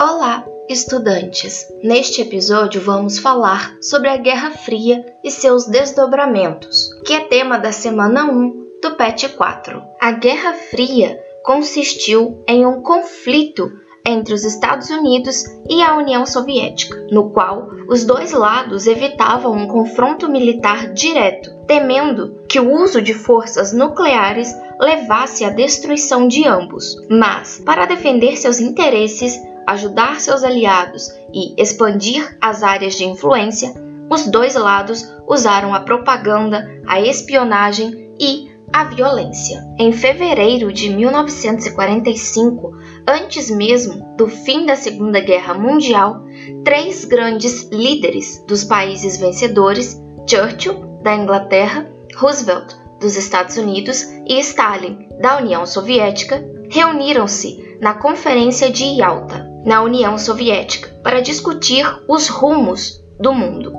Olá, estudantes! Neste episódio vamos falar sobre a Guerra Fria e seus desdobramentos, que é tema da semana 1 do PET 4. A Guerra Fria consistiu em um conflito entre os Estados Unidos e a União Soviética, no qual os dois lados evitavam um confronto militar direto, temendo que o uso de forças nucleares levasse à destruição de ambos. Mas, para defender seus interesses, ajudar seus aliados e expandir as áreas de influência, os dois lados usaram a propaganda, a espionagem e a violência. Em fevereiro de 1945, antes mesmo do fim da Segunda Guerra Mundial, três grandes líderes dos países vencedores, Churchill, da Inglaterra, Roosevelt, dos Estados Unidos e Stalin, da União Soviética, reuniram-se na Conferência de Yalta, na União Soviética, para discutir os rumos do mundo.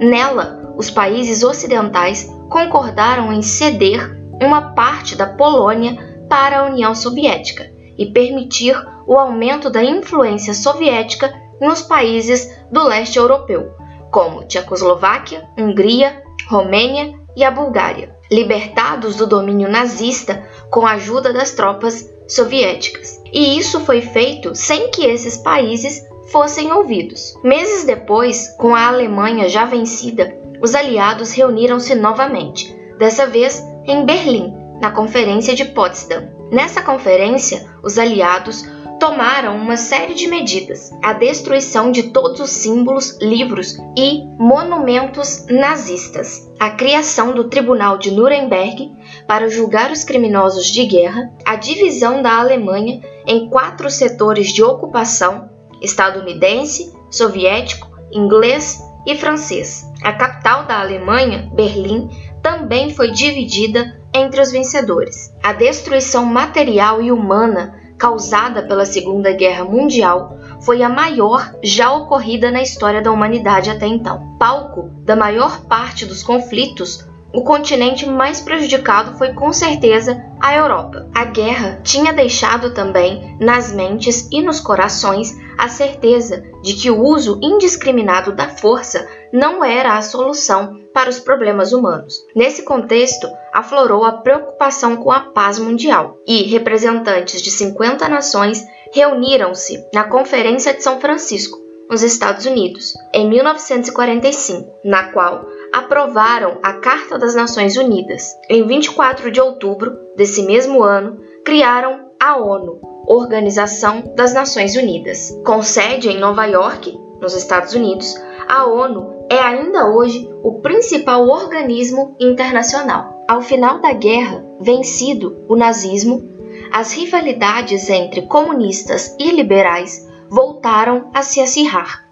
Nela, os países ocidentais concordaram em ceder uma parte da Polônia para a União Soviética e permitir o aumento da influência soviética nos países do leste europeu, como Tchecoslováquia, Hungria, Romênia e a Bulgária, libertados do domínio nazista com a ajuda das tropas soviéticas. E isso foi feito sem que esses países fossem ouvidos. Meses depois, com a Alemanha já vencida, os aliados reuniram-se novamente, dessa vez em Berlim, na Conferência de Potsdam. Nessa conferência, os aliados tomaram uma série de medidas: a destruição de todos os símbolos, livros e monumentos nazistas, a criação do Tribunal de Nuremberg para julgar os criminosos de guerra, a divisão da Alemanha em quatro setores de ocupação: estadunidense, soviético, inglês e francês. A capital da Alemanha, Berlim, também foi dividida entre os vencedores. A destruição material e humana causada pela Segunda Guerra Mundial foi a maior já ocorrida na história da humanidade até então. Palco da maior parte dos conflitos, o continente mais prejudicado foi com certeza a Europa. A guerra tinha deixado também nas mentes e nos corações a certeza de que o uso indiscriminado da força não era a solução para os problemas humanos. Nesse contexto, aflorou a preocupação com a paz mundial e representantes de 50 nações reuniram-se na Conferência de São Francisco, nos Estados Unidos, em 1945, na qual aprovaram a Carta das Nações Unidas. Em 24 de outubro desse mesmo ano, criaram a ONU, Organização das Nações Unidas. Com sede em Nova York, nos Estados Unidos, a ONU é ainda hoje o principal organismo internacional. Ao final da guerra, vencido o nazismo, as rivalidades entre comunistas e liberais voltaram a se acirrar.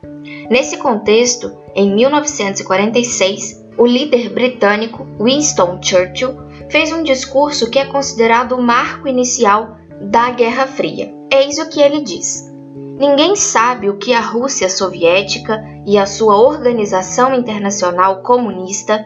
Nesse contexto, em 1946, o líder britânico Winston Churchill fez um discurso que é considerado o marco inicial da Guerra Fria. Eis o que ele diz: Ninguém sabe o que a Rússia soviética e a sua organização internacional comunista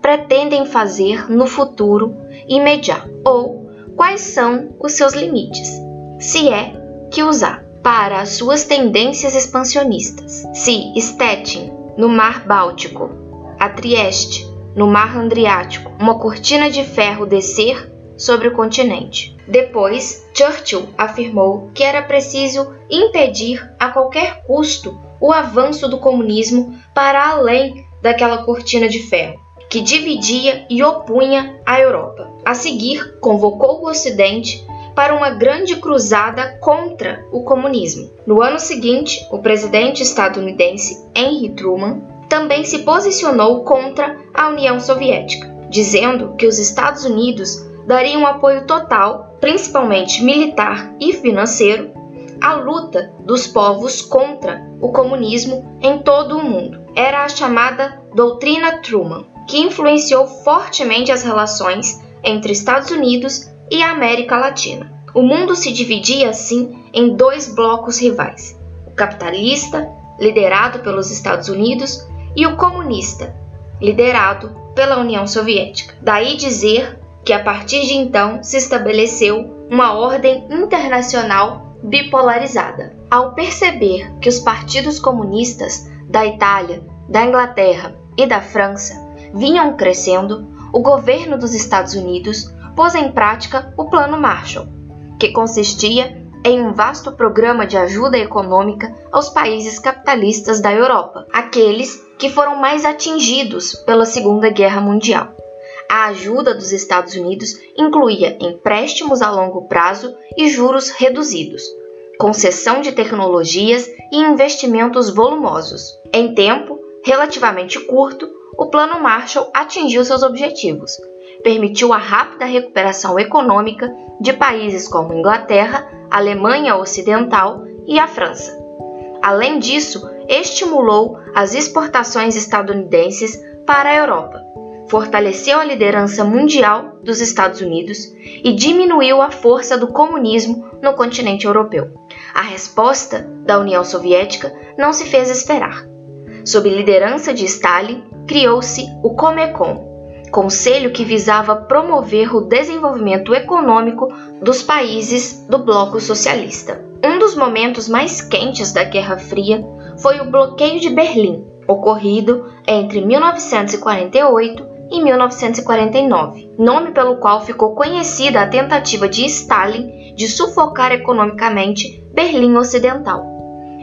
pretendem fazer no futuro imediato, ou quais são os seus limites, se é que usar, para as suas tendências expansionistas. Se Stettin, no Mar Báltico, a Trieste, no Mar Adriático, uma cortina de ferro descer sobre o continente. Depois, Churchill afirmou que era preciso impedir a qualquer custo o avanço do comunismo para além daquela cortina de ferro que dividia e opunha a Europa. A seguir, convocou o Ocidente para uma grande cruzada contra o comunismo. No ano seguinte, o presidente estadunidense Henry Truman também se posicionou contra a União Soviética, dizendo que os Estados Unidos daria um apoio total, principalmente militar e financeiro, à luta dos povos contra o comunismo em todo o mundo. Era a chamada Doutrina Truman, que influenciou fortemente as relações entre Estados Unidos e a América Latina. O mundo se dividia assim em dois blocos rivais: o capitalista, liderado pelos Estados Unidos, e o comunista, liderado pela União Soviética. Daí dizer que a partir de então se estabeleceu uma ordem internacional bipolarizada. Ao perceber que os partidos comunistas da Itália, da Inglaterra e da França vinham crescendo, o governo dos Estados Unidos pôs em prática o Plano Marshall, que consistia em um vasto programa de ajuda econômica aos países capitalistas da Europa, aqueles que foram mais atingidos pela Segunda Guerra Mundial. A ajuda dos Estados Unidos incluía empréstimos a longo prazo e juros reduzidos, concessão de tecnologias e investimentos volumosos. Em tempo relativamente curto, o Plano Marshall atingiu seus objetivos. Permitiu a rápida recuperação econômica de países como Inglaterra, Alemanha Ocidental e a França. Além disso, estimulou as exportações estadunidenses para a Europa, fortaleceu a liderança mundial dos Estados Unidos e diminuiu a força do comunismo no continente europeu. A resposta da União Soviética não se fez esperar. Sob liderança de Stalin, criou-se o Comecon, conselho que visava promover o desenvolvimento econômico dos países do bloco socialista. Um dos momentos mais quentes da Guerra Fria foi o bloqueio de Berlim, ocorrido entre 1948 e 1949, nome pelo qual ficou conhecida a tentativa de Stalin de sufocar economicamente Berlim Ocidental.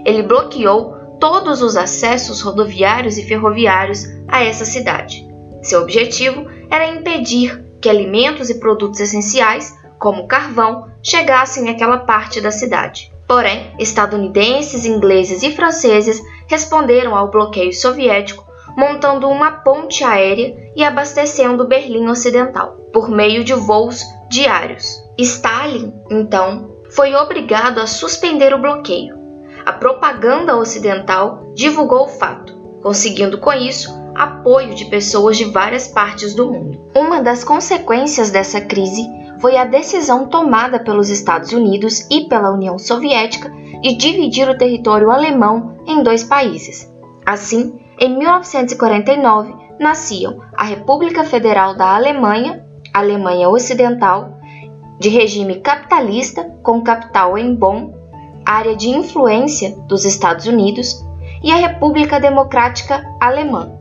Ele bloqueou todos os acessos rodoviários e ferroviários a essa cidade. Seu objetivo era impedir que alimentos e produtos essenciais, como carvão, chegassem àquela parte da cidade. Porém, estadunidenses, ingleses e franceses responderam ao bloqueio soviético montando uma ponte aérea e abastecendo Berlim Ocidental por meio de voos diários. Stalin, então, foi obrigado a suspender o bloqueio a propaganda ocidental divulgou o fato, conseguindo com isso apoio de pessoas de várias partes do mundo. Uma das consequências dessa crise foi a decisão tomada pelos Estados Unidos e pela União Soviética de dividir o território alemão em dois países. Assim, em 1949, nasciam a República Federal da Alemanha, Alemanha Ocidental, de regime capitalista com capital em Bonn área de influência dos Estados Unidos, e a República Democrática Alemã,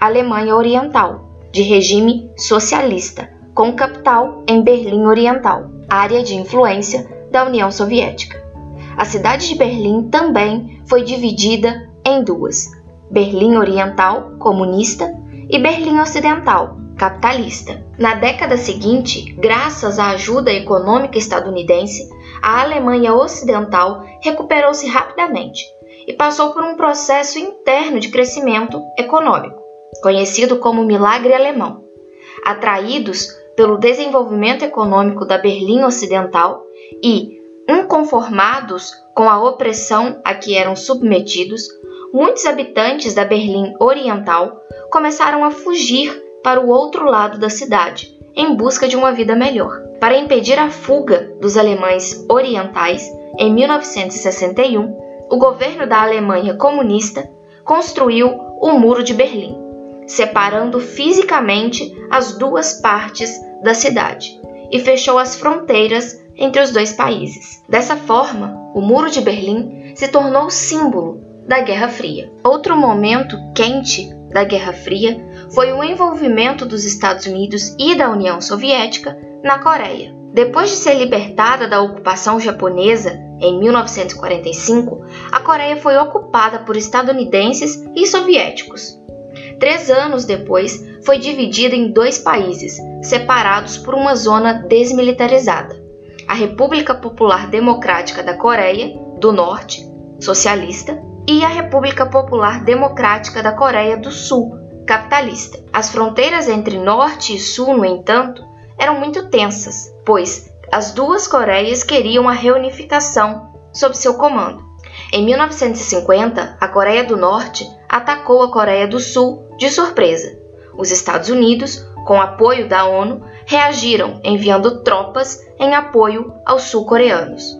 Alemanha Oriental, de regime socialista, com capital em Berlim Oriental, área de influência da União Soviética. A cidade de Berlim também foi dividida em duas: Berlim Oriental, comunista, e Berlim Ocidental, capitalista. Na década seguinte, graças à ajuda econômica estadunidense, a Alemanha Ocidental recuperou-se rapidamente e passou por um processo interno de crescimento econômico, conhecido como milagre alemão. Atraídos pelo desenvolvimento econômico da Berlim Ocidental e inconformados com a opressão a que eram submetidos, muitos habitantes da Berlim Oriental começaram a fugir para o outro lado da cidade em busca de uma vida melhor. Para impedir a fuga dos alemães orientais, em 1961, o governo da Alemanha comunista construiu o Muro de Berlim, separando fisicamente as duas partes da cidade e fechou as fronteiras entre os dois países. Dessa forma, o Muro de Berlim se tornou símbolo da Guerra Fria. Outro momento quente da Guerra Fria foi o envolvimento dos Estados Unidos e da União Soviética na Coreia. Depois de ser libertada da ocupação japonesa em 1945, a Coreia foi ocupada por estadunidenses e soviéticos. Três anos depois, foi dividida em dois países, separados por uma zona desmilitarizada: a República Popular Democrática da Coreia do Norte, socialista, e a República Popular Democrática da Coreia do Sul, capitalista. As fronteiras entre Norte e Sul, no entanto, eram muito tensas, pois as duas Coreias queriam a reunificação sob seu comando. Em 1950, a Coreia do Norte atacou a Coreia do Sul de surpresa. Os Estados Unidos, com apoio da ONU, reagiram enviando tropas em apoio aos sul-coreanos.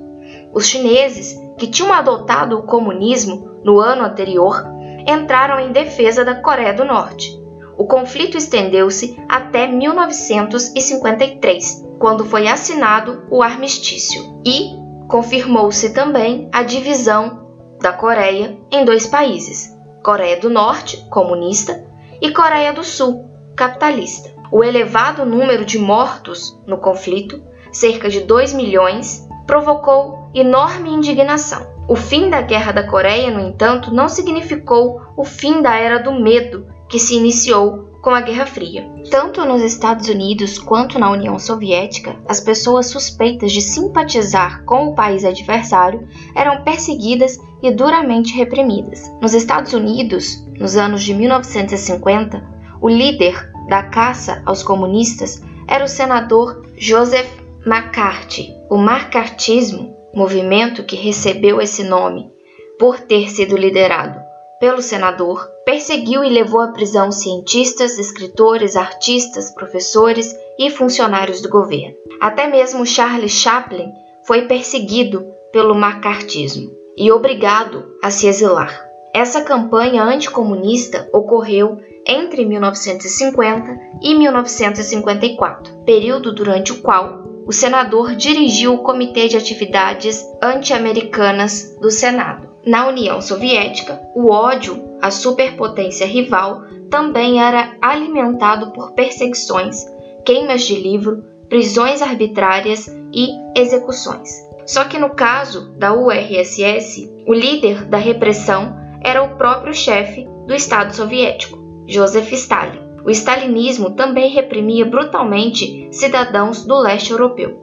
Os chineses, que tinham adotado o comunismo no ano anterior, entraram em defesa da Coreia do Norte. O conflito estendeu-se até 1953, quando foi assinado o armistício, e, confirmou-se também a divisão da Coreia em dois países: Coreia do Norte, comunista, e Coreia do Sul, capitalista. O elevado número de mortos no conflito, cerca de 2 milhões, provocou enorme indignação. O fim da Guerra da Coreia, no entanto, não significou o fim da era do medo que se iniciou com a Guerra Fria. Tanto nos Estados Unidos quanto na União Soviética, as pessoas suspeitas de simpatizar com o país adversário eram perseguidas e duramente reprimidas. Nos Estados Unidos, nos anos de 1950, o líder da caça aos comunistas era o senador Joseph McCarthy. O macartismo, movimento que recebeu esse nome por ter sido liderado pelo senador, perseguiu e levou à prisão cientistas, escritores, artistas, professores e funcionários do governo. Até mesmo Charles Chaplin foi perseguido pelo macartismo e obrigado a se exilar. Essa campanha anticomunista ocorreu entre 1950 e 1954, período durante o qual o senador dirigiu o Comitê de Atividades Anti-Americanas do Senado. Na União Soviética, o ódio à superpotência rival também era alimentado por perseguições, queimas de livro, prisões arbitrárias e execuções. Só que no caso da URSS, o líder da repressão era o próprio chefe do Estado soviético, Joseph Stalin. O stalinismo também reprimia brutalmente cidadãos do leste europeu.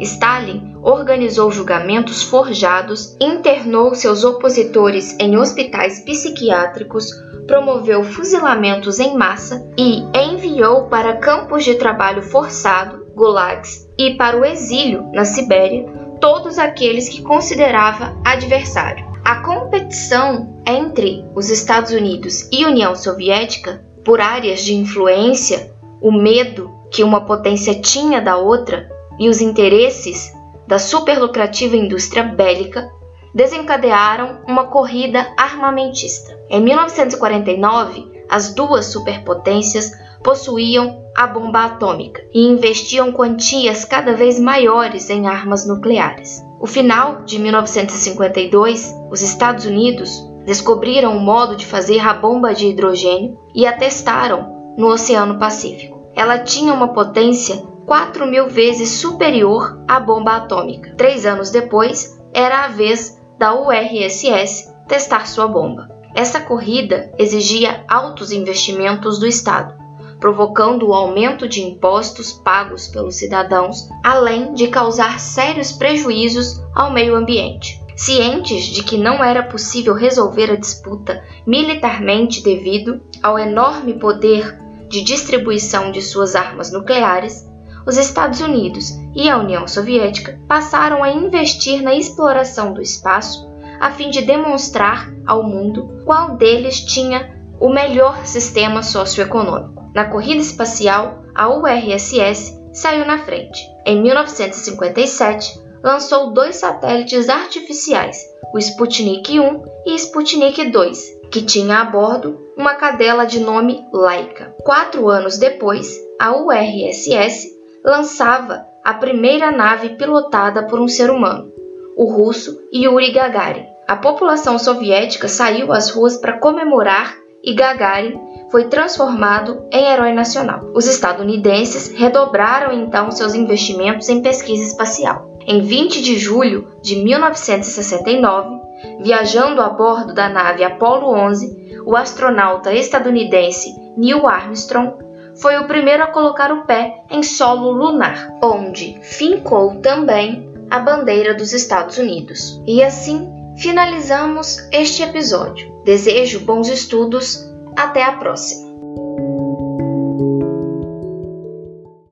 Stalin organizou julgamentos forjados, internou seus opositores em hospitais psiquiátricos, promoveu fuzilamentos em massa e enviou para campos de trabalho forçado, gulags, e para o exílio na Sibéria todos aqueles que considerava adversário. A competição entre os Estados Unidos e União Soviética por áreas de influência, o medo que uma potência tinha da outra e os interesses da superlucrativa indústria bélica desencadearam uma corrida armamentista. Em 1949, as duas superpotências possuíam a bomba atômica e investiam quantias cada vez maiores em armas nucleares. O final de 1952, os Estados Unidos descobriram um modo de fazer a bomba de hidrogênio e a testaram no Oceano Pacífico. Ela tinha uma potência 4 mil vezes superior à bomba atômica. Três anos depois, era a vez da URSS testar sua bomba. Essa corrida exigia altos investimentos do Estado, provocando o aumento de impostos pagos pelos cidadãos, além de causar sérios prejuízos ao meio ambiente. Cientes de que não era possível resolver a disputa militarmente devido ao enorme poder de distribuição de suas armas nucleares, os Estados Unidos e a União Soviética passaram a investir na exploração do espaço a fim de demonstrar ao mundo qual deles tinha o melhor sistema socioeconômico. Na corrida espacial, a URSS saiu na frente. Em 1957, lançou dois satélites artificiais, o Sputnik 1 e Sputnik 2, que tinha a bordo uma cadela de nome Laika. Quatro anos depois, a URSS lançava a primeira nave pilotada por um ser humano, o russo Yuri Gagarin. A população soviética saiu às ruas para comemorar e Gagarin foi transformado em herói nacional. Os estadunidenses redobraram então seus investimentos em pesquisa espacial. Em 20 de julho de 1969, viajando a bordo da nave Apollo 11, o astronauta estadunidense Neil Armstrong foi o primeiro a colocar o pé em solo lunar, onde fincou também a bandeira dos Estados Unidos. E assim finalizamos este episódio. Desejo bons estudos. Até a próxima!